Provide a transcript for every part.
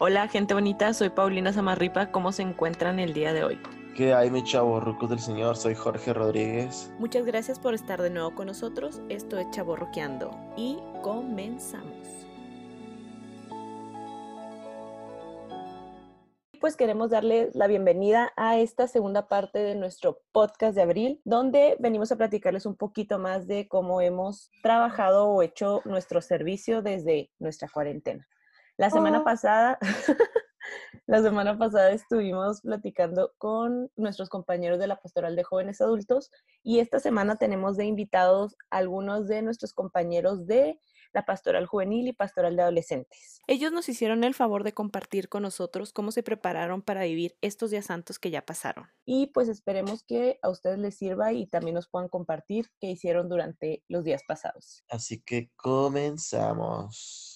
Hola, gente bonita, soy Paulina Zamarripa. ¿Cómo se encuentran el día de hoy? ¿Qué hay, mi chavo rucos del Señor? Soy Jorge Rodríguez. Muchas gracias por estar de nuevo con nosotros. Esto es Chavo Roqueando y comenzamos. Pues queremos darle la bienvenida a esta segunda parte de nuestro podcast de abril, donde venimos a platicarles un poquito más de cómo hemos trabajado o hecho nuestro servicio desde nuestra cuarentena. La semana Oh. pasada, la semana pasada estuvimos platicando con nuestros compañeros de la Pastoral de Jóvenes Adultos y esta semana tenemos de invitados algunos de nuestros compañeros de la Pastoral Juvenil y Pastoral de Adolescentes. Ellos nos hicieron el favor de compartir con nosotros cómo se prepararon para vivir estos días santos que ya pasaron. Y pues esperemos que a ustedes les sirva y también nos puedan compartir qué hicieron durante los días pasados. Así que comenzamos.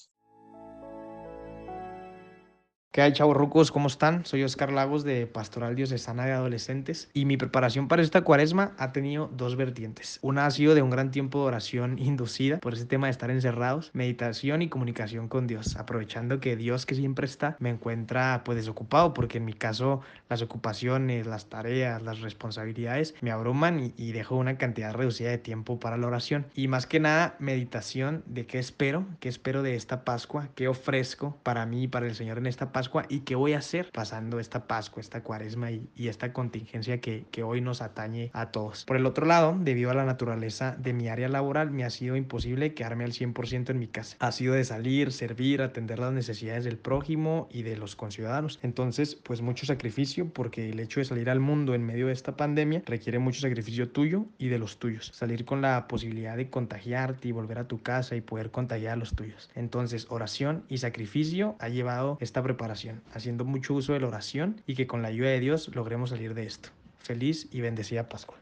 ¿Qué hay, chavos rucos? ¿Cómo están? Soy Oscar Lagos de Pastoral Diocesana de Adolescentes y mi preparación para esta cuaresma ha tenido dos vertientes. Una ha sido de un gran tiempo de oración inducida por ese tema de estar encerrados, meditación y comunicación con Dios, aprovechando que Dios que siempre está me encuentra pues desocupado porque en mi caso las ocupaciones, las tareas, las responsabilidades me abruman y, y dejo una cantidad reducida de tiempo para la oración. Y más que nada meditación de qué espero, qué espero de esta Pascua, qué ofrezco para mí y para el Señor en esta Pascua y qué voy a hacer pasando esta Pascua, esta cuaresma y, y esta contingencia que, que, hoy nos atañe a todos. Por el otro lado, debido a la naturaleza de mi área laboral, me ha sido imposible quedarme al 100% en mi casa. Ha sido de salir, servir, atender las necesidades del prójimo y de los conciudadanos. Entonces, pues mucho sacrificio porque el hecho de salir al mundo en medio de esta pandemia requiere mucho sacrificio tuyo y de los tuyos. Salir con la posibilidad de contagiarte y volver a tu casa y poder contagiar a los tuyos. Entonces, oración y sacrificio ha llevado esta preparación haciendo mucho uso de la oración y que con la ayuda de Dios logremos salir de esto. Feliz y bendecida Pascua.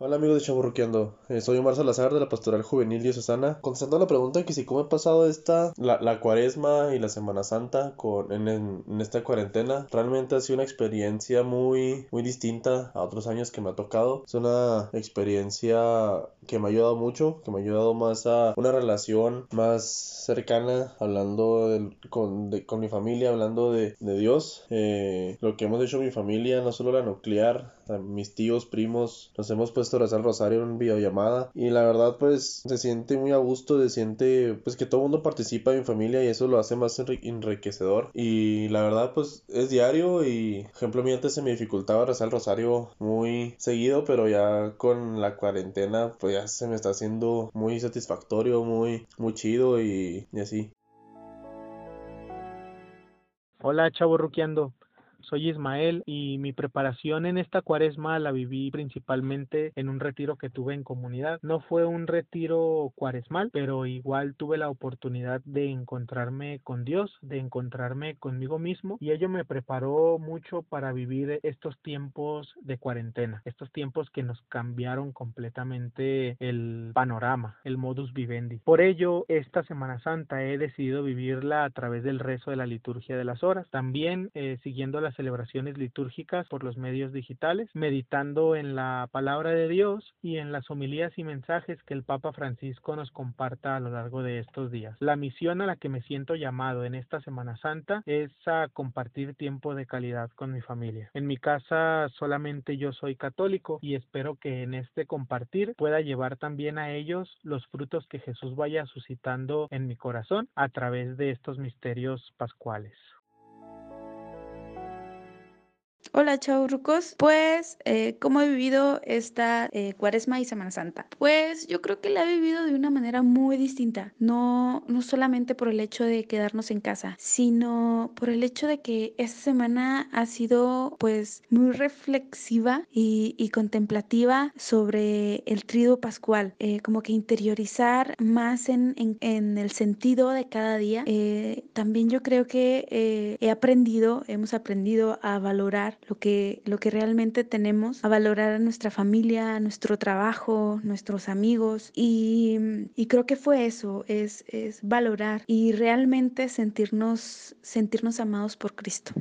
Hola amigos de Chaburroqueando, eh, soy Omar Salazar de la Pastoral Juvenil Diocesana. Contestando la pregunta que si cómo he pasado esta, la, la cuaresma y la Semana Santa con, en, en, esta cuarentena, realmente ha sido una experiencia muy, muy distinta a otros años que me ha tocado. Es una experiencia que me ha ayudado mucho, que me ha ayudado más a una relación más cercana, hablando con, de, con mi familia, hablando de, de Dios. Eh, lo que hemos hecho mi familia, no solo la nuclear, mis tíos, primos, nos hemos puesto a rezar el rosario en videollamada y la verdad pues se siente muy a gusto, se siente pues que todo el mundo participa en mi familia y eso lo hace más enriquecedor y la verdad pues es diario y ejemplo mi antes se me dificultaba rezar el rosario muy seguido pero ya con la cuarentena pues ya se me está haciendo muy satisfactorio, muy, muy chido y, y así. Hola chavo ruqueando. Soy Ismael y mi preparación en esta cuaresma la viví principalmente en un retiro que tuve en comunidad. No fue un retiro cuaresmal, pero igual tuve la oportunidad de encontrarme con Dios, de encontrarme conmigo mismo y ello me preparó mucho para vivir estos tiempos de cuarentena, estos tiempos que nos cambiaron completamente el panorama, el modus vivendi. Por ello, esta Semana Santa he decidido vivirla a través del rezo de la liturgia de las horas, también eh, siguiendo celebraciones litúrgicas por los medios digitales, meditando en la palabra de Dios y en las homilías y mensajes que el Papa Francisco nos comparta a lo largo de estos días. La misión a la que me siento llamado en esta Semana Santa es a compartir tiempo de calidad con mi familia. En mi casa solamente yo soy católico y espero que en este compartir pueda llevar también a ellos los frutos que Jesús vaya suscitando en mi corazón a través de estos misterios pascuales. Hola rucos, pues eh, ¿cómo he vivido esta eh, cuaresma y Semana Santa? Pues yo creo que la he vivido de una manera muy distinta, no, no solamente por el hecho de quedarnos en casa, sino por el hecho de que esta semana ha sido pues muy reflexiva y, contemplativa sobre el triduo pascual, eh, como que interiorizar más en, en, en, el sentido de cada día. También yo creo que he aprendido, hemos aprendido a valorar lo que, lo que realmente tenemos, a valorar a nuestra familia, nuestro trabajo, nuestros amigos. Y, y creo que fue eso, es, es valorar y realmente sentirnos, sentirnos amados por Cristo.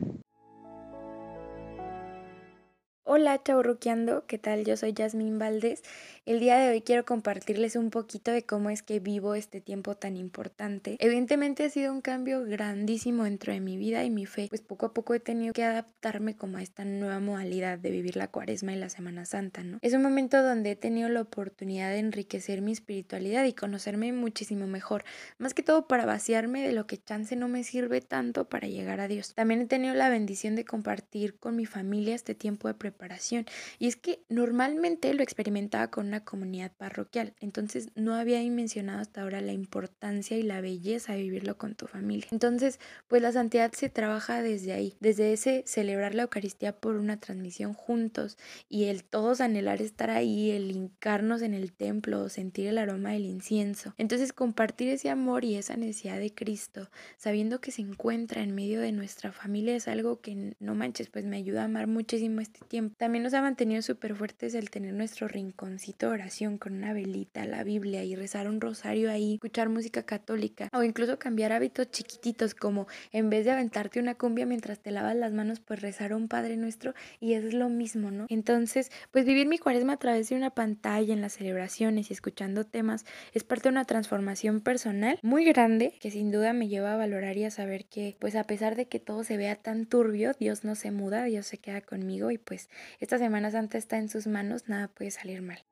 Hola, chaurruqueando, ¿qué tal? Yo soy Yasmín Valdés. El día de hoy quiero compartirles un poquito de cómo es que vivo este tiempo tan importante. Evidentemente ha sido un cambio grandísimo dentro de mi vida y mi fe, pues poco a poco he tenido que adaptarme como a esta nueva modalidad de vivir la cuaresma y la Semana Santa, ¿no? Es un momento donde he tenido la oportunidad de enriquecer mi espiritualidad y conocerme muchísimo mejor, más que todo para vaciarme de lo que chance no me sirve tanto para llegar a Dios. También he tenido la bendición de compartir con mi familia este tiempo de preparación y es que normalmente lo experimentaba con una comunidad parroquial, entonces no había mencionado hasta ahora la importancia y la belleza de vivirlo con tu familia. Entonces, pues la santidad se trabaja desde ahí, desde ese celebrar la Eucaristía por una transmisión juntos y el todos anhelar estar ahí, el hincarnos en el templo, sentir el aroma del incienso. Entonces, compartir ese amor y esa necesidad de Cristo, sabiendo que se encuentra en medio de nuestra familia, es algo que no manches, pues me ayuda a amar muchísimo este tiempo también nos ha mantenido súper fuertes el tener nuestro rinconcito de oración con una velita, la Biblia y rezar un rosario ahí, escuchar música católica o incluso cambiar hábitos chiquititos como en vez de aventarte una cumbia mientras te lavas las manos, pues rezar un Padre Nuestro y es lo mismo, ¿no? Entonces, pues vivir mi cuaresma a través de una pantalla en las celebraciones y escuchando temas es parte de una transformación personal muy grande que sin duda me lleva a valorar y a saber que pues a pesar de que todo se vea tan turbio, Dios no se muda, Dios se queda conmigo y pues esta Semana Santa está en sus manos, nada puede salir mal.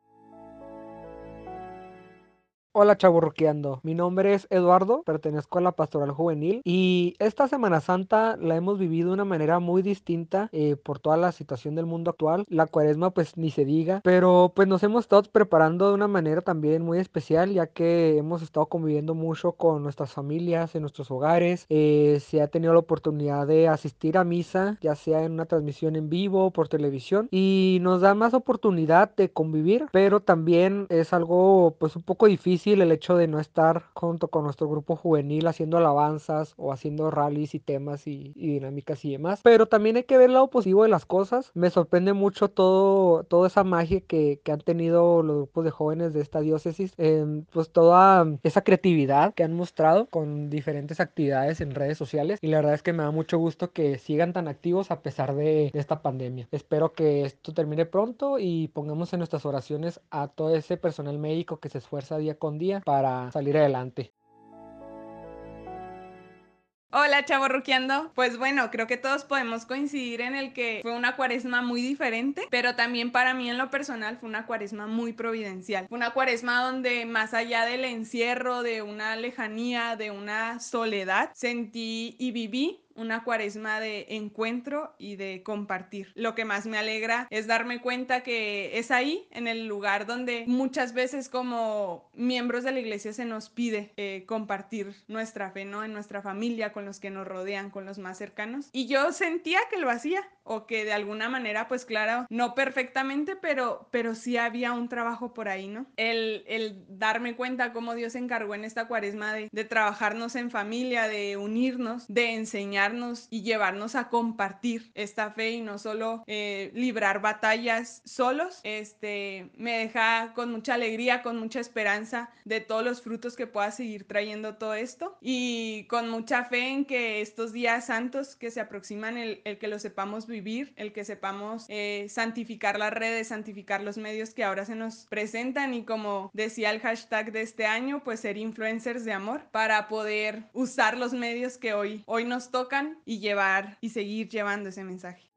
Hola chaburroqueando, mi nombre es Eduardo, pertenezco a la Pastoral Juvenil y esta Semana Santa la hemos vivido de una manera muy distinta eh, por toda la situación del mundo actual. La cuaresma pues ni se diga, pero pues nos hemos estado preparando de una manera también muy especial ya que hemos estado conviviendo mucho con nuestras familias en nuestros hogares. Eh, se ha tenido la oportunidad de asistir a misa, ya sea en una transmisión en vivo, por televisión y nos da más oportunidad de convivir, pero también es algo pues un poco difícil el hecho de no estar junto con nuestro grupo juvenil haciendo alabanzas o haciendo rallies y temas y, dinámicas y demás. Pero también hay que ver el lado positivo de las cosas. Me sorprende mucho todo, toda esa magia que, han tenido los grupos de jóvenes de esta diócesis. pues toda esa creatividad que han mostrado con diferentes actividades en redes sociales. Y la verdad es que me da mucho gusto que sigan tan activos a pesar de esta pandemia. Espero que esto termine pronto y pongamos en nuestras oraciones a todo ese personal médico que se esfuerza día con día para salir adelante. Hola, chavo ruqueando. Pues bueno, creo que todos podemos coincidir en el que fue una cuaresma muy diferente, pero también para mí en lo personal fue una cuaresma muy providencial. Fue una cuaresma donde más allá del encierro, de una lejanía, de una soledad, sentí y viví una cuaresma de encuentro y de compartir. Lo que más me alegra es darme cuenta que es ahí, en el lugar donde muchas veces como miembros de la iglesia se nos pide eh, compartir nuestra fe, ¿no? En nuestra familia, con los que nos rodean, con los más cercanos. Y yo sentía que lo hacía o que de alguna manera, pues claro, no perfectamente, pero, pero sí había un trabajo por ahí, ¿no? El, el darme cuenta cómo Dios se encargó en esta cuaresma de, de trabajarnos en familia, de unirnos, de enseñar y llevarnos a compartir esta fe y no solo eh, librar batallas solos, este, me deja con mucha alegría, con mucha esperanza de todos los frutos que pueda seguir trayendo todo esto y con mucha fe en que estos días santos que se aproximan, el, que lo sepamos vivir, el que sepamos eh, santificar las redes, santificar los medios que ahora se nos presentan y como decía el hashtag de este año, pues ser influencers de amor para poder usar los medios que hoy, hoy nos tocan y llevar y seguir llevando ese mensaje.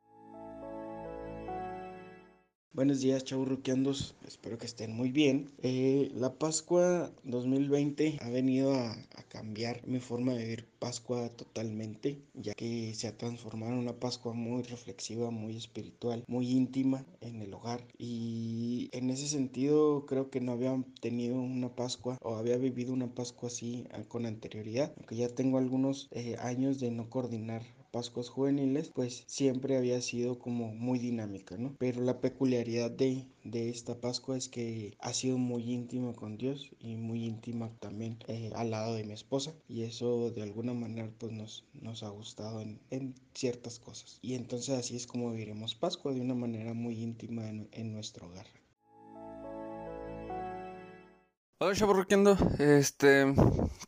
Buenos días, chaburruqueandos. Espero que estén muy bien. Eh, la Pascua 2020 ha venido a, cambiar mi forma de vivir Pascua totalmente, ya que se ha transformado en una Pascua muy reflexiva, muy espiritual, muy íntima en el hogar. Y en ese sentido, creo que no había tenido una Pascua o había vivido una Pascua así ah, con anterioridad, aunque ya tengo algunos eh, años de no coordinar Pascuas juveniles, pues siempre había sido como muy dinámica, ¿no? Pero la peculiaridad de, de esta Pascua es que ha sido muy íntima con Dios y muy íntima también eh, al lado de mi esposa y eso de alguna manera pues nos, nos ha gustado en, en ciertas cosas. Y entonces así es como viviremos Pascua de una manera muy íntima en, en nuestro hogar. Hola, chaburroqueando. Este,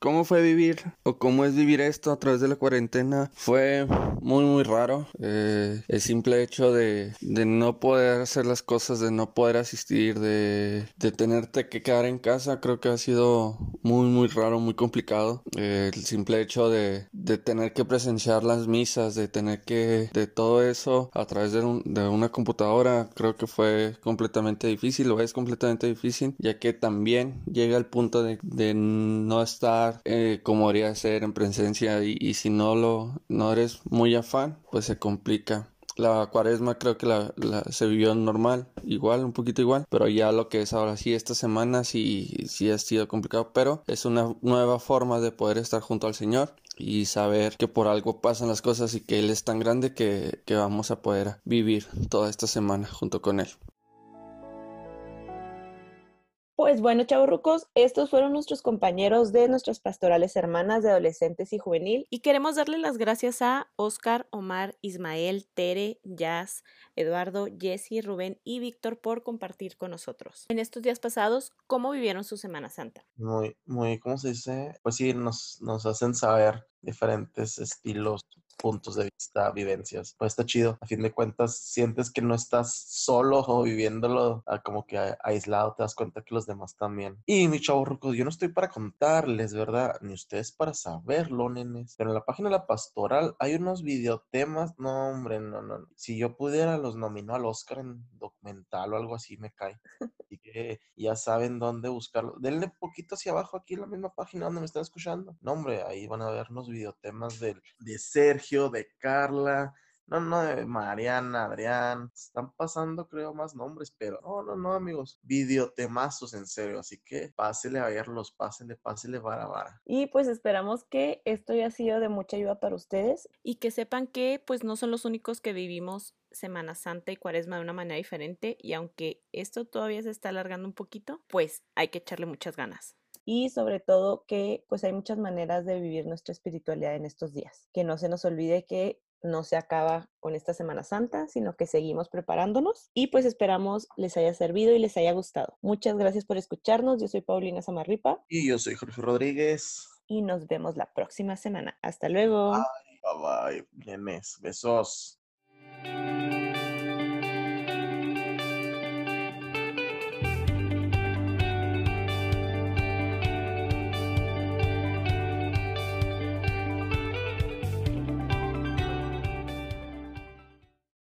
¿cómo fue vivir o cómo es vivir esto a través de la cuarentena? Fue muy, muy raro. Eh, el simple hecho de, de, no poder hacer las cosas, de no poder asistir, de, de tenerte que quedar en casa, creo que ha sido muy, muy raro, muy complicado. Eh, el simple hecho de, de, tener que presenciar las misas, de tener que, de todo eso a través de, un, de una computadora, creo que fue completamente difícil, o es completamente difícil, ya que también llega al punto de, de no estar eh, como debería ser en presencia y, y, si no lo no eres muy afán pues se complica la cuaresma creo que la, la, se vivió normal, igual, un poquito igual, pero ya lo que es ahora sí, esta semana sí, sí ha sido complicado, pero es una nueva forma de poder estar junto al Señor y saber que por algo pasan las cosas y que Él es tan grande que, que vamos a poder vivir toda esta semana junto con Él. Pues bueno, chavorrucos, estos fueron nuestros compañeros de nuestras pastorales hermanas de adolescentes y juvenil. Y queremos darle las gracias a Oscar, Omar, Ismael, Tere, Jazz, Eduardo, Jesse, Rubén y Víctor por compartir con nosotros. En estos días pasados, ¿cómo vivieron su Semana Santa? Muy, muy, ¿cómo se dice? Pues sí, nos, nos hacen saber diferentes estilos, puntos de vista, vivencias. Pues está chido. A fin de cuentas, sientes que no estás solo o viviéndolo como que aislado, te das cuenta que los demás también. Y mi chavo rucos, yo no estoy para contarles, ¿verdad? Ni ustedes para saberlo, nenes. Pero en la página de la pastoral hay unos videotemas. No, hombre, no, no. Si yo pudiera, los nomino al Oscar en documental o algo así, me cae. Ya saben dónde buscarlo. Denle poquito hacia abajo aquí en la misma página donde me están escuchando. No, hombre, ahí van a ver unos videotemas de, de Sergio, de Carla, no, no, de Mariana, Adrián, están pasando creo más nombres, pero no, no, no amigos, videotemazos en serio, así que pásele a verlos, pásele, pásele vara vara. Y pues esperamos que esto haya sido de mucha ayuda para ustedes y que sepan que pues no son los únicos que vivimos Semana Santa y Cuaresma de una manera diferente y aunque esto todavía se está alargando un poquito, pues hay que echarle muchas ganas y sobre todo que pues hay muchas maneras de vivir nuestra espiritualidad en estos días. Que no se nos olvide que no se acaba con esta Semana Santa, sino que seguimos preparándonos y pues esperamos les haya servido y les haya gustado. Muchas gracias por escucharnos. Yo soy Paulina Samarripa. Y yo soy Jorge Rodríguez. Y nos vemos la próxima semana. Hasta luego. Bye, bye, bye. Besos.